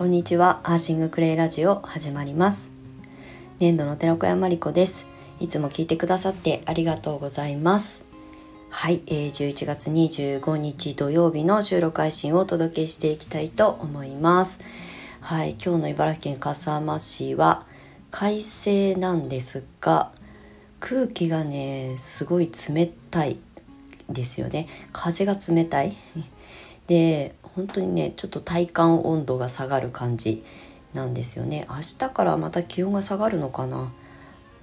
こんにちは。アーシングクレイラジオ始まります。年度の寺子屋まりこです。いつも聞いてくださってありがとうございます。はい、えー、11月25日土曜日の収録配信をお届けしていきたいと思います。はい今日の茨城県笠間市は快晴なんですが空気がねすごい冷たいですよね。風が冷たい。で本当にねちょっと体感温度が下がる感じなんですよね。明日からまた気温が下がるのかな？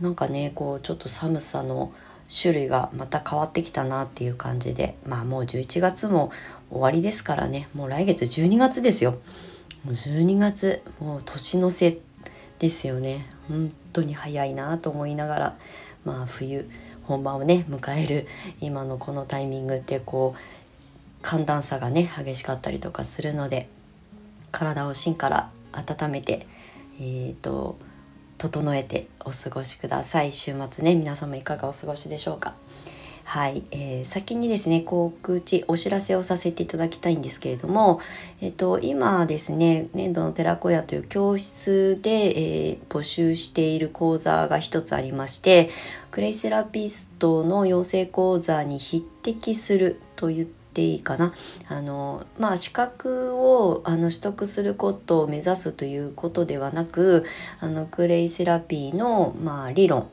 なんかねこうちょっと寒さの種類がまた変わってきたなっていう感じでまあもう11月も終わりですからね。もう来月12月ですよ。もう12月もう年の瀬ですよね。本当に早いなと思いながらまあ冬本番をね迎える今のこのタイミングってこう寒暖差がね激しかったりとかするので体を芯から温めてえーと、整えてお過ごしください。週末ね皆様いかがお過ごしでしょうか。はい、えー、先にですね告知お知らせをさせていただきたいんですけれども、えっ、ー、と今ですね年度の寺子屋という教室で、えー、募集している講座が一つありましてクレイセラピストの養成講座に匹敵するといっていいかな。あのまあ資格をあの取得することを目指すということではなくあのクレイセラピーの、まあ、理論。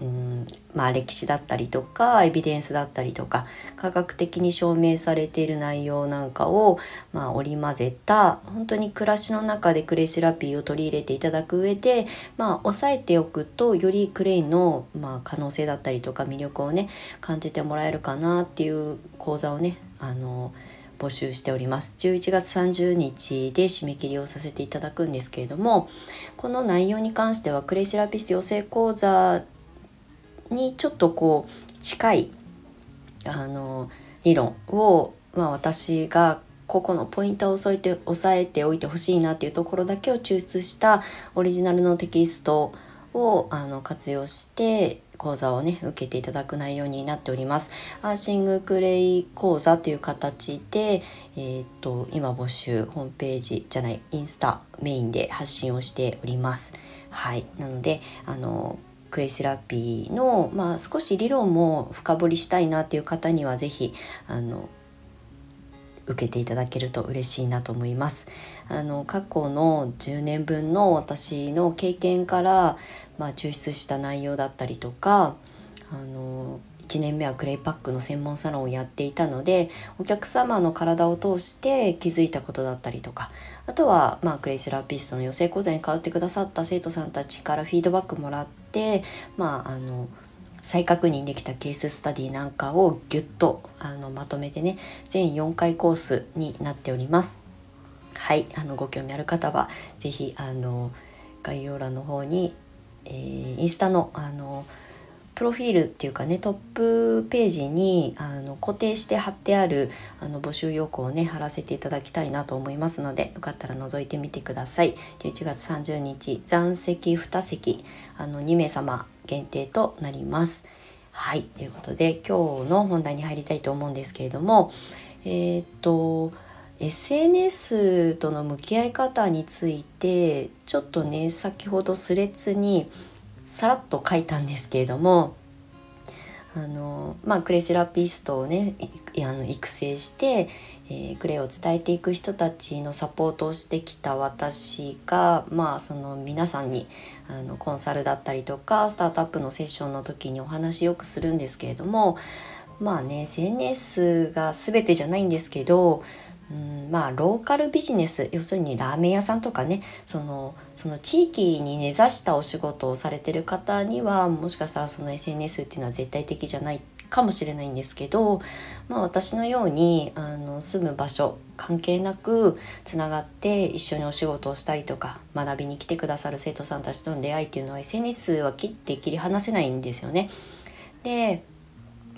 うんまあ、歴史だったりとかエビデンスだったりとか科学的に証明されている内容なんかを、まあ、織り交ぜた本当に暮らしの中でクレイセラピーを取り入れていただく上で、まあ、押さえておくとよりクレイの、まあ、可能性だったりとか魅力をね感じてもらえるかなっていう講座をねあの募集しております。11月30日で締め切りをさせていただくんですけれどもこの内容に関してはクレイセラピスト養成講座にちょっとこう近いあの理論を、まあ、私がここのポイントを押さえて押さえておいてほしいなっていうところだけを抽出したオリジナルのテキストをあの活用して講座をね受けていただく内容になっております。アーシングクレイ講座という形で、えー、っと今募集ホームページじゃないインスタメインで発信をしております。はいなのであのクレイセラピーの、まあ、少し理論も深掘りしたいなっていう方には是非あの受けていただけると嬉しいなと思います。あの過去の10年分の私の経験から、まあ、抽出した内容だったりとかあの1年目はクレイパックの専門サロンをやっていたのでお客様の体を通して気づいたことだったりとかあとは、まあ、クレイセラピストの養成講座に通ってくださった生徒さんたちからフィードバックもらって、まあ、あの再確認できたケーススタディなんかをギュッとあのまとめてね全4回コースになっております。はいあのご興味ある方は是非あの概要欄の方に、えー、インスタのあのプロフィールっていうかねトップページにあの固定して貼ってあるあの募集要項をね貼らせていただきたいなと思いますのでよかったら覗いてみてください。11月30日残席2席あの2名様限定となります。はい。ということで今日の本題に入りたいと思うんですけれどもえー、っと SNS との向き合い方についてちょっとね先ほどスレッズにさらっと書いたんですけれどもあのまあ、クレセラピストをねあの育成して、えー、クレを伝えていく人たちのサポートをしてきた私が、まあ、その皆さんにあのコンサルだったりとかスタートアップのセッションの時にお話よくするんですけれどもまあね SNS が全てじゃないんですけどまあローカルビジネス要するにラーメン屋さんとかねそのその地域に根ざしたお仕事をされてる方にはもしかしたらその SNS っていうのは絶対的じゃないかもしれないんですけど、まあ、私のようにあの住む場所関係なくつながって一緒にお仕事をしたりとか学びに来てくださる生徒さんたちとの出会いっていうのは SNS は切って切り離せないんですよね。で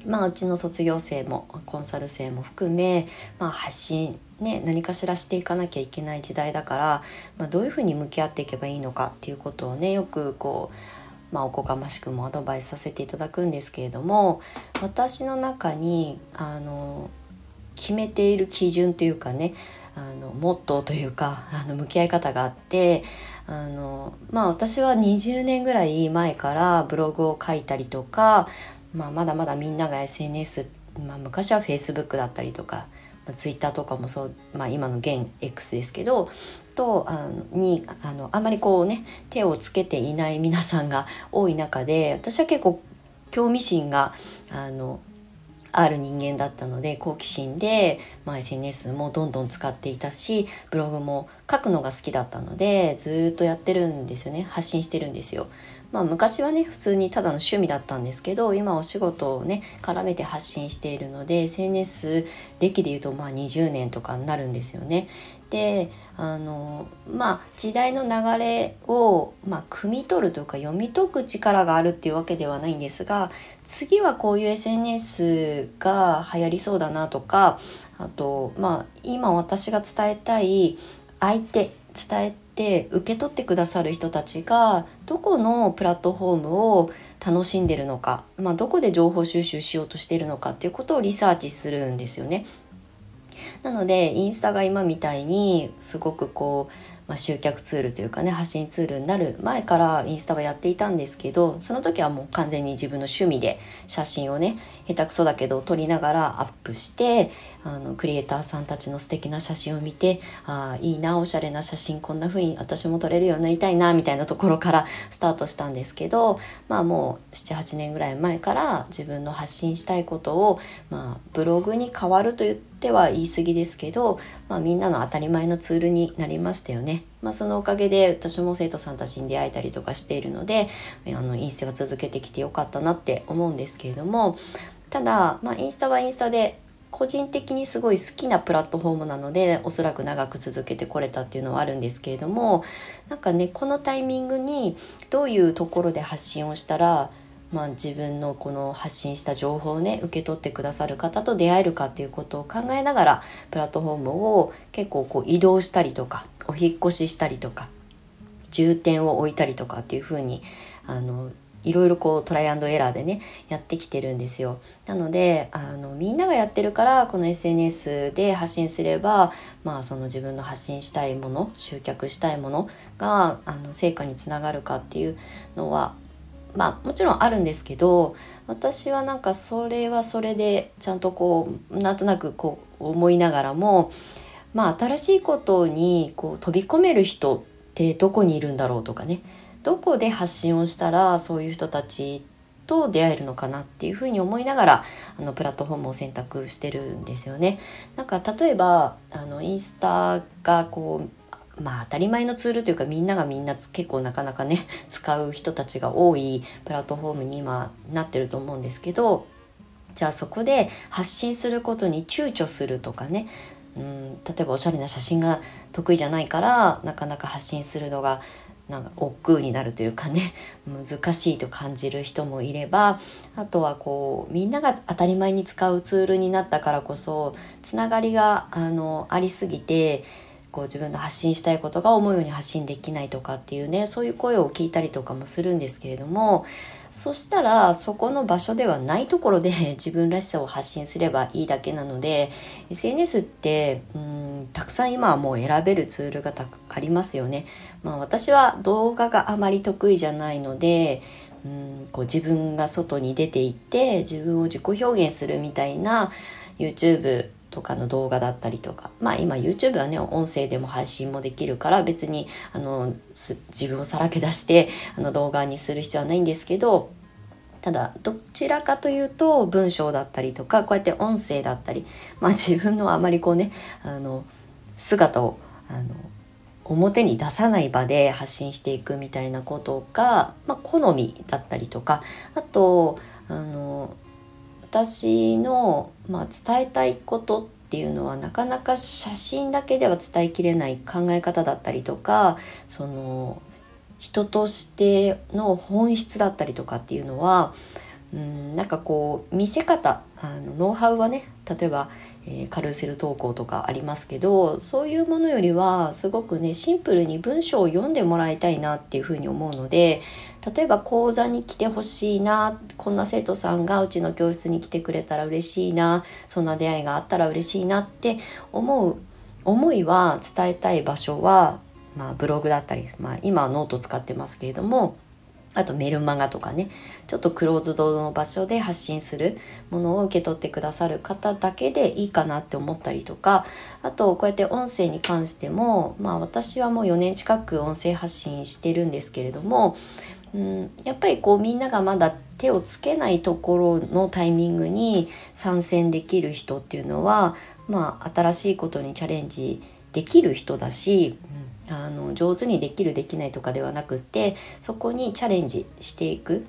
まあ、うちの卒業生もコンサル生も含め、まあ、発信、ね、何かしらしていかなきゃいけない時代だから、まあ、どういうふうに向き合っていけばいいのかっていうことをねよくこう、まあ、おこがましくもアドバイスさせていただくんですけれども私の中にあの決めている基準というかねあのモットーというかあの向き合い方があってあのまあ私は20年ぐらい前からブログを書いたりとか、まあ、まだまだみんなが SNS、まあ、昔は Facebook だったりとか、まあ、Twitter とかもそう、まあ、今の現 X ですけどとあのにあのあんまりこうね手をつけていない皆さんが多い中で私は結構興味心があのある人間だったので好奇心で、まあ、SNS もどんどん使っていたしブログも書くのが好きだったのでずっとやってるんですよね発信してるんですよ。まあ、昔はね普通にただの趣味だったんですけど今お仕事をね絡めて発信しているので SNS 歴でいうとまあ20年とかになるんですよね。であのまあ時代の流れを、まあ、汲み取るというか読み解く力があるっていうわけではないんですが次はこういう SNS が流行りそうだなとかあとまあ今私が伝えたい相手伝えて受け取ってくださる人たちがどこのプラットフォームを楽しんでるのか、まあ、どこで情報収集しようとしてるのかっていうことをリサーチするんですよね。なのでインスタが今みたいにすごくこうまあ、集客ツールというかね発信ツールになる前からインスタはやっていたんですけどその時はもう完全に自分の趣味で写真をね下手くそだけど撮りながらアップしてあのクリエイターさんたちの素敵な写真を見てああいいなおしゃれな写真こんな風に私も撮れるようになりたいなみたいなところから スタートしたんですけどまあもう78年ぐらい前から自分の発信したいことを、まあ、ブログに変わると言ってっては言い過ぎですけど、まあ、みんなの当たり前のツールになりましたよね。まあ、そのおかげで私も生徒さんたちに出会えたりとかしているのであのインスタは続けてきてよかったなって思うんですけれどもただ、まあ、インスタはインスタで個人的にすごい好きなプラットフォームなのでおそらく長く続けてこれたっていうのはあるんですけれどもなんかねこのタイミングにどういうところで発信をしたらまあ、自分のこの発信した情報をね受け取ってくださる方と出会えるかっていうことを考えながらプラットフォームを結構こう移動したりとかお引っ越ししたりとか重点を置いたりとかっていう風にあのいろいろこうトライアンドエラーでねやってきてるんですよ。なのであのみんながやってるからこの SNS で発信すればまあその自分の発信したいもの集客したいものがあの成果につながるかっていうのはまあもちろんあるんですけど私はなんかそれはそれでちゃんとこうなんとなくこう思いながらもまあ新しいことにこう飛び込める人ってどこにいるんだろうとかねどこで発信をしたらそういう人たちと出会えるのかなっていうふうに思いながらあのプラットフォームを選択してるんですよね。なんか例えばあのインスタがこうまあ当たり前のツールというかみんながみんな結構なかなかね 使う人たちが多いプラットフォームに今なってると思うんですけどじゃあそこで発信することに躊躇するとかねうん例えばおしゃれな写真が得意じゃないからなかなか発信するのがなんか億劫になるというかね 難しいと感じる人もいればあとはこうみんなが当たり前に使うツールになったからこそつながりがあのありすぎてこう自分の発信したいことが思うように発信できないとかっていうねそういう声を聞いたりとかもするんですけれどもそしたらそこの場所ではないところで 自分らしさを発信すればいいだけなので SNS ってうんたくさん今はもう選べるツールがありますよね。まあ、私は動画があまり得意じゃないのでうんこう自分が外に出ていって自分を自己表現するみたいな YouTube とかの動画だったりとか。まあ今 YouTube はね音声でも配信もできるから別にあの自分をさらけ出してあの動画にする必要はないんですけどただどちらかというと文章だったりとかこうやって音声だったりまあ自分のあまりこうねあの姿をあの表に出さない場で発信していくみたいなことが、まあ、好みだったりとかあとあの私の、まあ、伝えたいことっていうのはなかなか写真だけでは伝えきれない考え方だったりとかその人としての本質だったりとかっていうのはうんなんかこう見せ方あのノウハウはね例えば、えー、カルーセル投稿とかありますけどそういうものよりはすごくねシンプルに文章を読んでもらいたいなっていうふうに思うので例えば講座に来てほしいなこんな生徒さんがうちの教室に来てくれたら嬉しいなそんな出会いがあったら嬉しいなって思う思いは伝えたい場所は、まあ、ブログだったり、まあ、今はノート使ってますけれどもあとメルマガとかね。ちょっとクローズドの場所で発信するものを受け取ってくださる方だけでいいかなって思ったりとか。あとこうやって音声に関してもまあ私はもう4年近く音声発信してるんですけれどもうん、やっぱりこうみんながまだ手をつけないところのタイミングに参戦できる人っていうのは、まあ、新しいことにチャレンジできる人だし、あの上手にできるできないとかではなくってそこにチャレンジしていく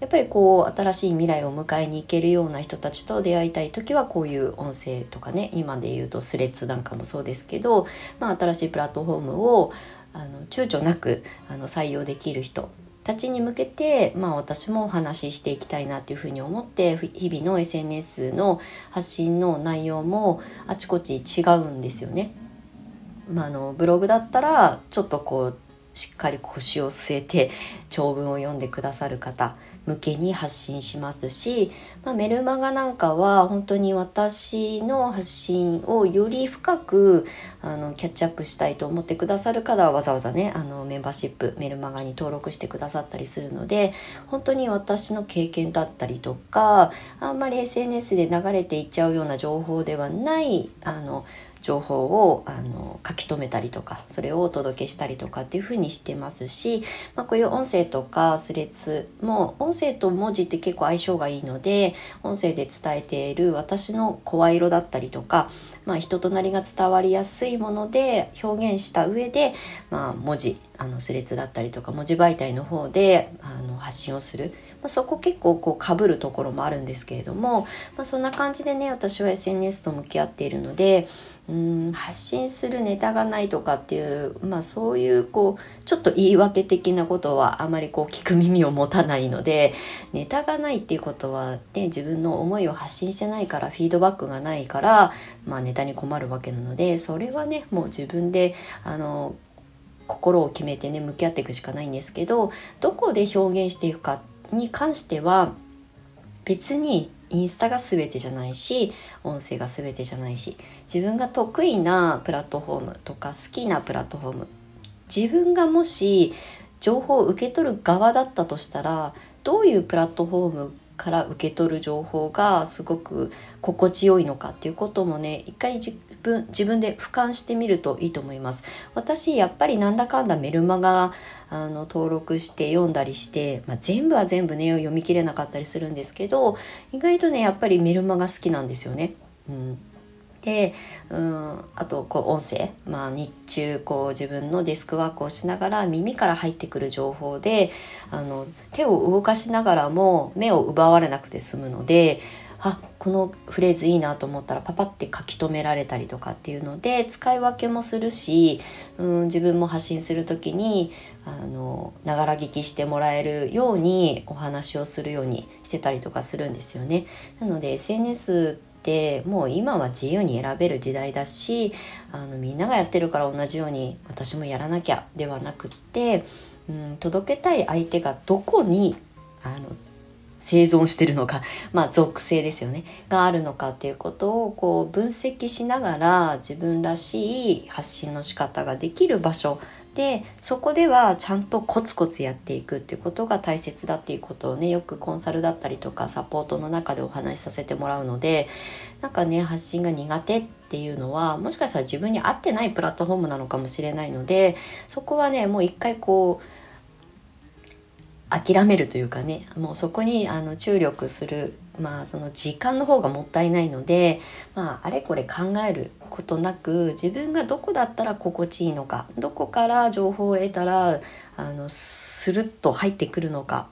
やっぱりこう新しい未来を迎えに行けるような人たちと出会いたい時はこういう音声とかね今で言うとスレッズなんかもそうですけど、まあ、新しいプラットフォームをあの躊躇なくあの採用できる人たちに向けて、まあ、私もお話ししていきたいなっていうふうに思って日々の SNS の発信の内容もあちこち違うんですよね。まあ、あのブログだったらちょっとこうしっかり腰を据えて長文を読んでくださる方向けに発信しますし、まあ、メルマガなんかは本当に私の発信をより深くあのキャッチアップしたいと思ってくださる方はわざわざねあのメンバーシップメルマガに登録してくださったりするので本当に私の経験だったりとかあんまり SNS で流れていっちゃうような情報ではないあの情報をあの書き留めたりとかそれをお届けしたりとかっていう風にしてますし、まあ、こういう音声とかスレッズも音声と文字って結構相性がいいので音声で伝えている私の声色だったりとか、まあ、人となりが伝わりやすいもので表現した上で、まあ、文字あのスレッズだったりとか文字媒体の方であの発信をする。まあ、そこ結構こう被るところもあるんですけれども、まあ、そんな感じでね私は SNS と向き合っているのでうん発信するネタがないとかっていう、まあ、そういうこうちょっと言い訳的なことはあまりこう聞く耳を持たないのでネタがないっていうことは、ね、自分の思いを発信してないからフィードバックがないから、まあ、ネタに困るわけなのでそれはねもう自分であの心を決めてね向き合っていくしかないんですけどどこで表現していくかに関しては別にインスタが全てじゃないし音声が全てじゃないし自分が得意なプラットフォームとか好きなプラットフォーム自分がもし情報を受け取る側だったとしたらどういうプラットフォームから受け取る情報がすごく心地よいのかっていうこともね一回自分自分で俯瞰してみるといいと思います私やっぱりなんだかんだメルマガあの登録して読んだりして、まあ、全部は全部ね読み切れなかったりするんですけど意外とねやっぱりメルマガ好きなんですよね。うんで、うん、あとこう音声、まあ、日中こう自分のデスクワークをしながら耳から入ってくる情報であの手を動かしながらも目を奪われなくて済むのであこのフレーズいいなと思ったらパパって書き留められたりとかっていうので使い分けもするし、うん、自分も発信する時にあのながら聞きしてもらえるようにお話をするようにしてたりとかするんですよね。なので SNS ってもう今は自由に選べる時代だしあのみんながやってるから同じように私もやらなきゃではなくって、うん、届けたい相手がどこにあの生存してるのか、まあ属性ですよね、があるのかっていうことをこう分析しながら自分らしい発信の仕方ができる場所でそこではちゃんとコツコツやっていくっていうことが大切だっていうことをねよくコンサルだったりとかサポートの中でお話しさせてもらうのでなんかね発信が苦手っていうのはもしかしたら自分に合ってないプラットフォームなのかもしれないのでそこはねもう一回こう諦めるというかねもうそこにあの注力するまあその時間の方がもったいないので、まあ、あれこれ考えることなく自分がどこだったら心地いいのかどこから情報を得たらあのスルッと入ってくるのか。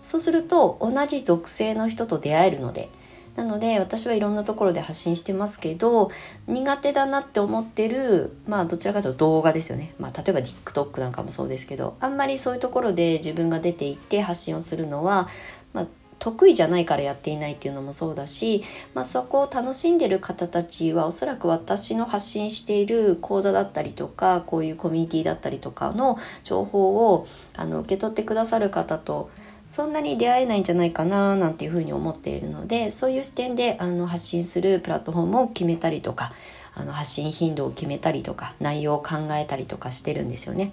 そうすると同じ属性の人と出会えるのでなので私はいろんなところで発信してますけど苦手だなって思ってるまあどちらかというと動画ですよね、まあ、例えば TikTok なんかもそうですけどあんまりそういうところで自分が出ていって発信をするのは、まあ、得意じゃないからやっていないっていうのもそうだし、まあ、そこを楽しんでる方たちはおそらく私の発信している講座だったりとかこういうコミュニティだったりとかの情報をあの受け取ってくださる方とそんなに出会えないんじゃないかななんていうふうに思っているのでそういう視点であの発信するプラットフォームを決めたりとかあの発信頻度を決めたりとか内容を考えたりとかしてるんですよね。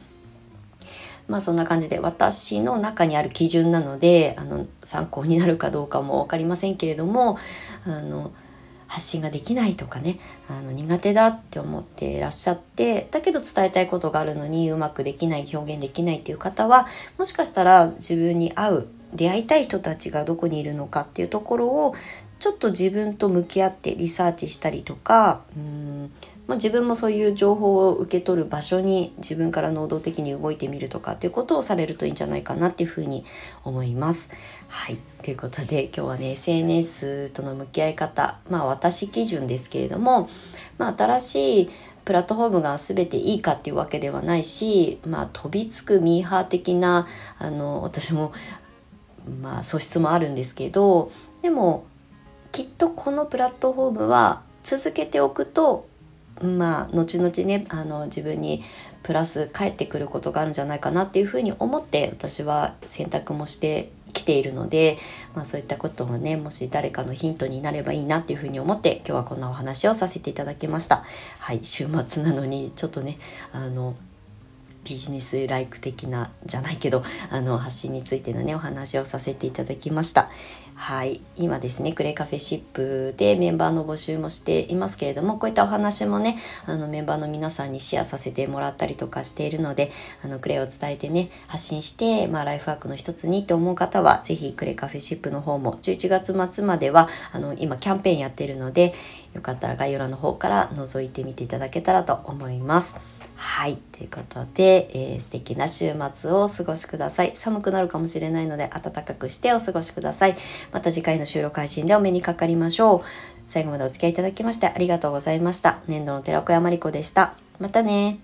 まあそんな感じで私の中にある基準なのであの参考になるかどうかも分かりませんけれどもあの発信ができないとかねあの苦手だって思っていらっしゃってだけど伝えたいことがあるのにうまくできない表現できないっていう方はもしかしたら自分に合う出会いたい人たちがどこにいるのかっていうところをちょっと自分と向き合ってリサーチしたりとかうんまあ、自分もそういう情報を受け取る場所に自分から能動的に動いてみるとかっていうことをされるといいんじゃないかなっていうふうに思います。はい。ということで今日はね SNS との向き合い方まあ私基準ですけれども、まあ、新しいプラットフォームが全ていいかっていうわけではないし、まあ、飛びつくミーハー的なあの私もまあ素質もあるんですけどでもきっとこのプラットフォームは続けておくとまあ後々ねあの自分にプラス返ってくることがあるんじゃないかなっていうふうに思って私は選択もしてきているので、まあ、そういったことをねもし誰かのヒントになればいいなっていうふうに思って今日はこんなお話をさせていただきました。はい週末なのにちょっとねあのビジネスライク的なじゃないけどあの発信についてのねお話をさせていただきましたはい今ですねクレカフェシップでメンバーの募集もしていますけれどもこういったお話もねあのメンバーの皆さんにシェアさせてもらったりとかしているのであのクレを伝えてね発信して、まあ、ライフワークの一つにと思う方は是非クレカフェシップの方も11月末まではあの今キャンペーンやってるのでよかったら概要欄の方から覗いてみていただけたらと思います。はい。ということで、えー、素敵な週末をお過ごしください。寒くなるかもしれないので、暖かくしてお過ごしください。また次回の収録配信でお目にかかりましょう。最後までお付き合いいただきましてありがとうございました。年度の寺子山理子でした。またね